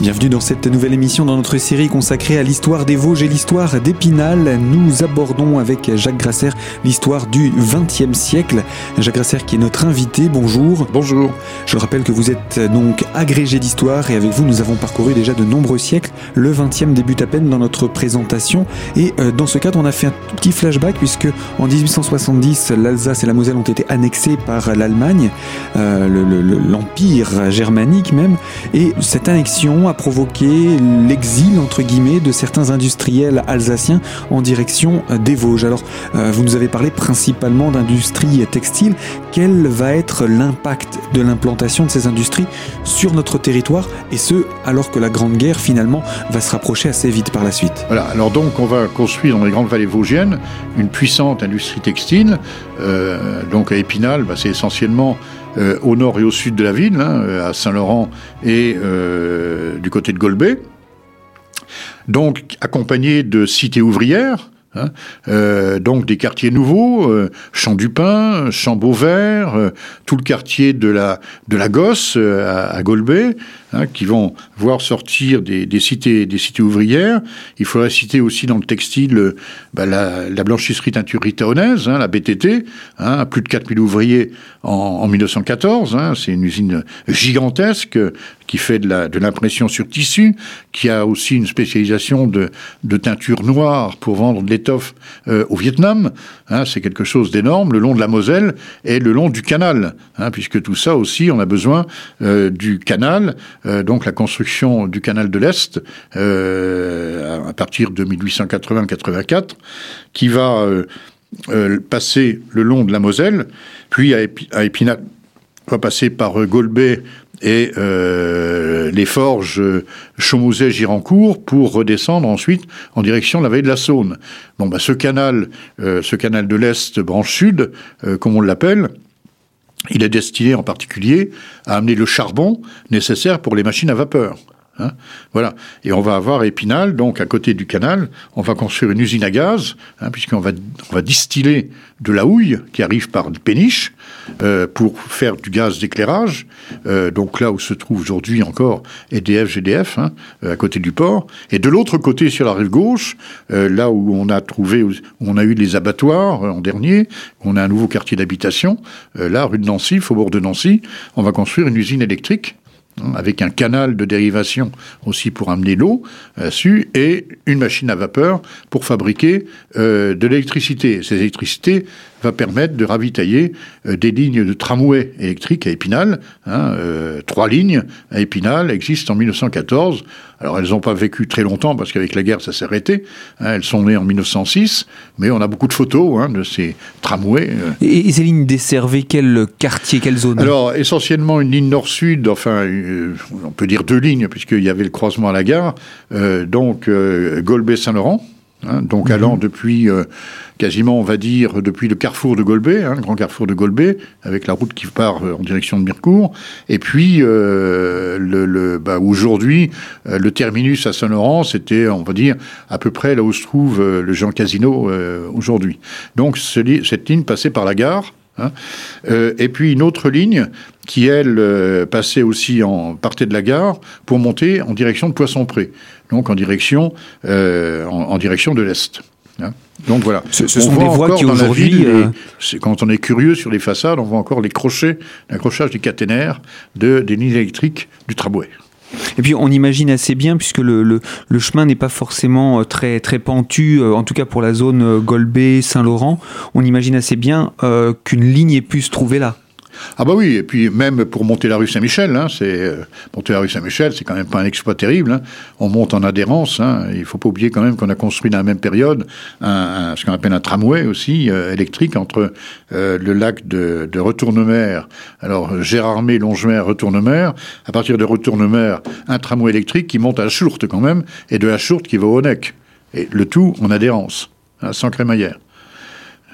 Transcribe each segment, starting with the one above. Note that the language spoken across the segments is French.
Bienvenue dans cette nouvelle émission dans notre série consacrée à l'histoire des Vosges et l'histoire d'Épinal. Nous abordons avec Jacques Grasser l'histoire du XXe siècle. Jacques Grasser qui est notre invité. Bonjour. Bonjour. Je rappelle que vous êtes donc agrégé d'histoire et avec vous nous avons parcouru déjà de nombreux siècles. Le XXe débute à peine dans notre présentation et euh, dans ce cadre on a fait un petit flashback puisque en 1870 l'Alsace et la Moselle ont été annexées par l'Allemagne, euh, l'Empire germanique même, et cette annexion a provoqué l'exil, entre guillemets, de certains industriels alsaciens en direction des Vosges. Alors, euh, vous nous avez parlé principalement d'industrie textile. Quel va être l'impact de l'implantation de ces industries sur notre territoire, et ce, alors que la Grande Guerre, finalement, va se rapprocher assez vite par la suite? Voilà, alors donc on va construire dans les grandes vallées vosgiennes une puissante industrie textile. Euh, donc à Épinal, bah, c'est essentiellement euh, au nord et au sud de la ville, hein, à Saint-Laurent et euh, du côté de Golbet. Donc accompagné de cités ouvrières, hein, euh, donc des quartiers nouveaux, Champ du Pin, Champ Beauvert, tout le quartier de la, de la Gosse à, à Golbet, Hein, qui vont voir sortir des, des, cités, des cités ouvrières. Il faudrait citer aussi dans le textile bah, la, la, blanchisserie teinturerie taonnaise, hein, la BTT, hein, plus de 4000 ouvriers en, en 1914. Hein, c'est une usine gigantesque qui fait de l'impression de sur tissu, qui a aussi une spécialisation de, de teinture noire pour vendre de l'étoffe euh, au Vietnam. Hein, c'est quelque chose d'énorme, le long de la Moselle et le long du canal, hein, puisque tout ça aussi, on a besoin euh, du canal euh, donc la construction du canal de l'Est à partir de 1880-84, qui va passer le long de la Moselle, puis à, Épinal va passer par Golbet et les forges Chaumouzet-Girancourt pour redescendre ensuite en direction de la vallée de la Saône. Bon, bah, ce canal, ce canal de l'Est, branche sud, comme on l'appelle, il est destiné en particulier à amener le charbon nécessaire pour les machines à vapeur. Hein. voilà. Et on va avoir Épinal, donc à côté du canal, on va construire une usine à gaz, hein, puisqu'on va, distiller de la houille qui arrive par le péniche euh, pour faire du gaz d'éclairage. Euh, donc là où se trouve aujourd'hui encore EDF, GDF, hein, à côté du port. Et de l'autre côté, sur la rive gauche, euh, là où on a trouvé, où on a eu les abattoirs en dernier, on a un nouveau quartier d'habitation. là, rue de Nancy, faubourg de Nancy, on va construire une usine électrique avec un canal de dérivation aussi pour amener l'eau dessus, et une machine à vapeur pour fabriquer euh, de l'électricité. Cette électricité va permettre de ravitailler euh, des lignes de tramway électriques à Épinal. Hein, euh, trois lignes à Épinal existent en 1914. Alors elles n'ont pas vécu très longtemps parce qu'avec la guerre ça s'est arrêté. Hein, elles sont nées en 1906, mais on a beaucoup de photos hein, de ces tramways. Euh. Et, ces lignes desservaient quel quartier, quelle zone? Alors essentiellement une ligne nord-sud, enfin on peut dire deux lignes puisqu'il y avait le croisement à la gare. donc Golbet-Saint-Laurent. Hein, donc mhm. allant depuis euh, quasiment, on va dire, depuis le carrefour de Golbet, hein, le grand carrefour de Golbet, avec la route qui part euh, en direction de Mirecourt, et puis euh, le, bah, aujourd'hui le terminus à Saint-Laurent, c'était, on va dire, à peu près là où se trouve le Jean Casino aujourd'hui. Donc cette ligne passait par la gare. Hein, et puis une autre ligne qui, elle, passait aussi en partait de la gare pour monter en direction de Poisson-Pré donc en direction, euh, en, direction de l'Est. Hein. donc voilà. Ce, sont des voies qui aujourd'hui. Euh, quand on est curieux sur les façades, on voit encore les crochets, l'accrochage des caténaires de, des lignes électriques du tramway. Et puis on imagine assez bien, puisque le, le, chemin n'est pas forcément euh, très, très pentu, en tout cas pour la zone Golbet-Saint-Laurent, on imagine assez bien qu'une ligne ait pu se trouver là. Ah bah oui, et puis même pour monter la rue Saint-Michel, hein, c'est euh, monter la rue Saint-Michel, c'est quand même pas un exploit terrible. Hein. On monte en adhérence. Hein. Il faut pas oublier quand même qu'on a construit dans la même période ce qu'on appelle un tramway aussi euh, électrique entre euh, le lac de, de Retournemer, alors Gérardmer, Longemer, Retournemer. À partir de Retournemer, un tramway électrique qui monte à la Chourte quand même, et de la Chourte qui va au Nec. Et le tout en adhérence, hein, sans crémaillère.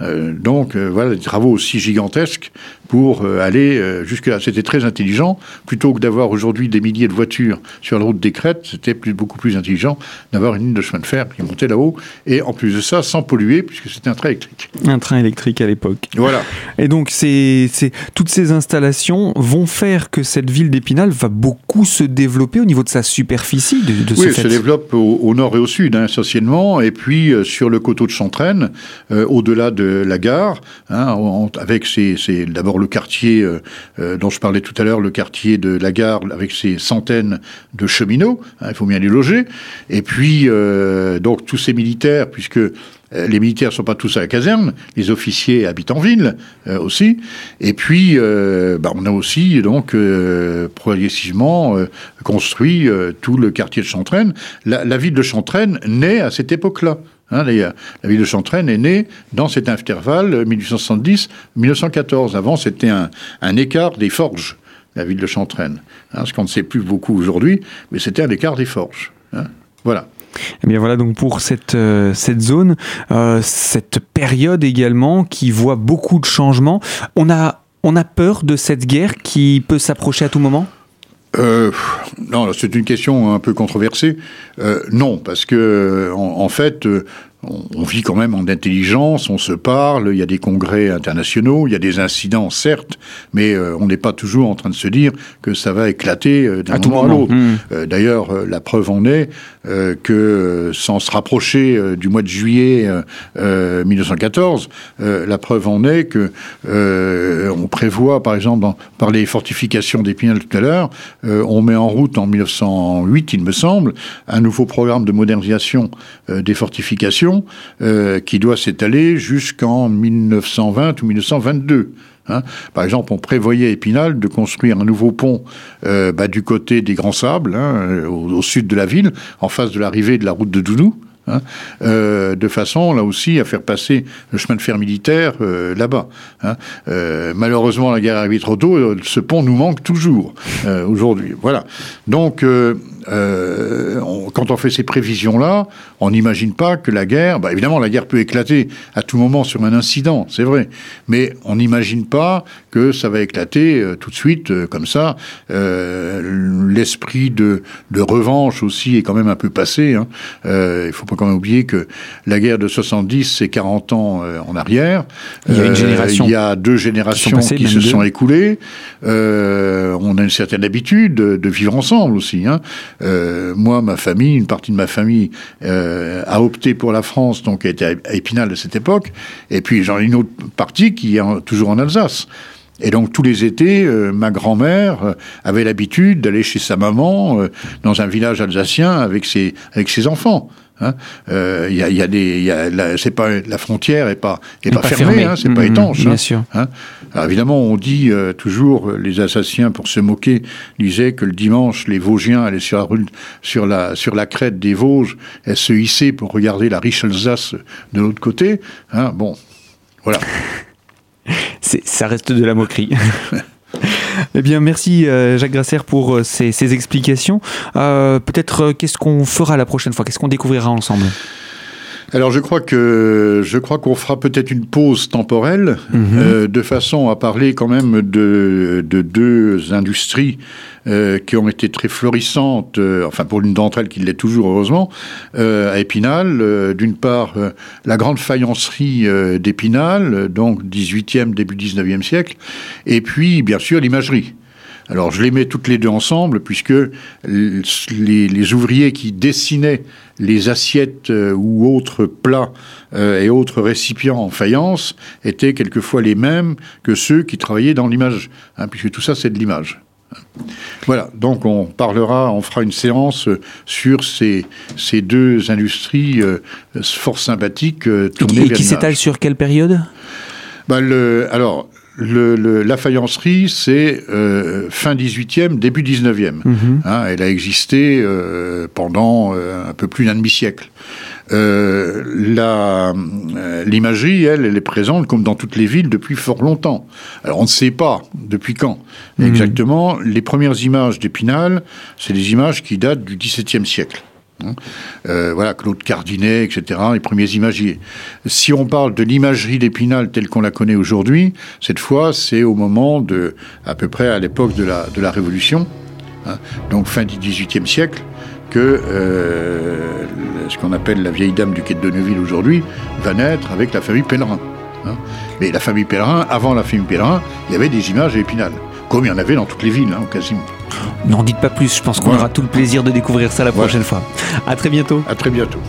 Donc voilà des travaux aussi gigantesques pour euh, aller euh, jusque-là. C'était très intelligent. Plutôt que d'avoir aujourd'hui des milliers de voitures sur la route des crêtes, c'était plus, beaucoup plus intelligent d'avoir une ligne de chemin de fer qui montait là-haut. Et en plus de ça, sans polluer, puisque c'était un train électrique. Un train électrique à l'époque. Voilà. Et donc, c'est, toutes ces installations vont faire que cette ville d'Épinal va beaucoup se développer au niveau de sa superficie. De, de oui, elle se développe au, nord et au sud, hein, essentiellement. Et puis, euh, sur le coteau de Chantraine, au-delà de la gare, hein, avec ses, d'abord le quartier euh, euh, dont je parlais tout à l'heure, le quartier de la gare avec ses centaines de cheminots, hein, il faut bien les loger, et puis euh, donc tous ces militaires, puisque les militaires ne sont pas tous à la caserne, les officiers habitent en ville aussi. Et puis, bah, on a aussi donc progressivement construit tout le quartier de Chantraine. La, la ville de Chantraine naît à cette époque-là. Hein, la, ville de Chantraine est née dans cet intervalle 1870-1914. Avant, c'était un, écart des forges, la ville de Chantraine. Hein, ce qu'on ne sait plus beaucoup aujourd'hui, mais c'était un écart des forges. Hein. voilà. Eh bien voilà donc pour cette, euh, zone, euh, cette période également qui voit beaucoup de changements. On a, on a peur de cette guerre qui peut s'approcher à tout moment? Euh, non, c'est une question un peu controversée. Euh, non, parce que en, fait, euh, on, vit quand même en intelligence, on se parle, il y a des congrès internationaux, il y a des incidents, certes, mais euh, on n'est pas toujours en train de se dire que ça va éclater euh, d'un moment à l'autre. Hmm. Euh, d'ailleurs, la preuve en est que, sans se rapprocher du mois de juillet 1914, la preuve en est que on prévoit, par exemple, par les fortifications d'Épinal tout à l'heure, on met en route en 1908, il me semble, un nouveau programme de modernisation des fortifications euh, qui doit s'étaler jusqu'en 1920 ou 1922. Hein. Par exemple, on prévoyait à Épinal de construire un nouveau pont euh, bah, du côté des Grands Sables, hein, au, sud de la ville, en face de l'arrivée de la route de Dounou. Hein, euh, de façon là aussi à faire passer le chemin de fer militaire là-bas. malheureusement, la guerre arrive trop tôt, ce pont nous manque toujours aujourd'hui. Voilà. Donc euh, quand on fait ces prévisions-là, on n'imagine pas que la guerre, bah évidemment la guerre peut éclater à tout moment sur un incident, c'est vrai, mais on n'imagine pas que ça va éclater euh, tout de suite euh, comme ça. L'esprit de, de, revanche aussi est quand même un peu passé. Hein. Il faut pas quand même oublier que la guerre de 70, c'est 40 ans en arrière. Il y a une génération. Il y a deux générations qui se sont écoulées. on a une certaine habitude de, de vivre ensemble aussi. Hein. Euh, moi, ma famille, une partie de ma famille euh, a opté pour la France, donc été à Épinal à cette époque. Et puis j'en ai une autre partie qui est toujours en Alsace. Et donc tous les étés, euh, ma grand-mère avait l'habitude d'aller chez sa maman dans un village alsacien avec ses enfants. Il hein. euh, y, a, y, a, des, y a c'est pas la frontière est pas est pas, fermée, hein, c'est pas mmh, étanche. Bien hein, sûr. Hein. Alors évidemment, on dit euh, toujours les Alsaciens pour se moquer disaient que le dimanche les Vosgiens allaient sur la rue, sur la sur la crête des Vosges, elles se hissaient pour regarder la riche Alsace de l'autre côté. Hein, bon, voilà. ça reste de la moquerie. Eh bien, merci euh, Jacques Grasser pour euh, ces, explications. Euh, peut-être qu'est-ce qu'on fera la prochaine fois? Qu'est-ce qu'on découvrira ensemble? Alors je crois que je crois qu'on fera peut-être une pause temporelle mhm. de façon à parler quand même de, de deux industries euh, qui ont été très florissantes, euh, enfin pour l'une d'entre elles qui l'est toujours heureusement, euh, à Épinal. D'une part, la grande faïencerie d'Épinal, donc 18e, début 19e siècle, et puis bien sûr l'imagerie. Alors je les mets toutes les deux ensemble puisque les, les ouvriers qui dessinaient les assiettes ou autres plats et autres récipients en faïence étaient quelquefois les mêmes que ceux qui travaillaient dans l'image, hein, puisque tout ça c'est de l'image. Voilà, donc on parlera, on fera une séance sur ces, ces deux industries euh, fort sympathiques euh, tournées et, qui s'étalent sur quelle période? Bah, le, Alors, le, la faïencerie, c'est euh, fin 18e, début 19e. Mhm. Hein, elle a existé pendant un peu plus d'un demi-siècle. Euh, euh, l'imagerie, elle, elle est présente comme dans toutes les villes depuis fort longtemps. Alors on ne sait pas depuis quand mhm. exactement. Les premières images d'Épinal, c'est des images qui datent du XVIIe siècle. Hein. Euh, voilà, Claude Cardinet, etc., les premiers imagiers. Si on parle de l'imagerie d'Épinal telle qu'on la connaît aujourd'hui, cette fois, c'est au moment de, à peu près à l'époque de la, de la Révolution, hein, donc fin du XVIIIe siècle, que euh, ce qu'on appelle la vieille dame du quai de Neuville aujourd'hui va naître avec la famille Pellerin. Hein. Mais la famille Pellerin, avant la famille Pellerin, il y avait des images à Épinal, comme il y en avait dans toutes les villes, hein, quasiment. N'en dites pas plus, je pense qu'on aura tout le plaisir de découvrir ça la prochaine fois. À très bientôt. À très bientôt.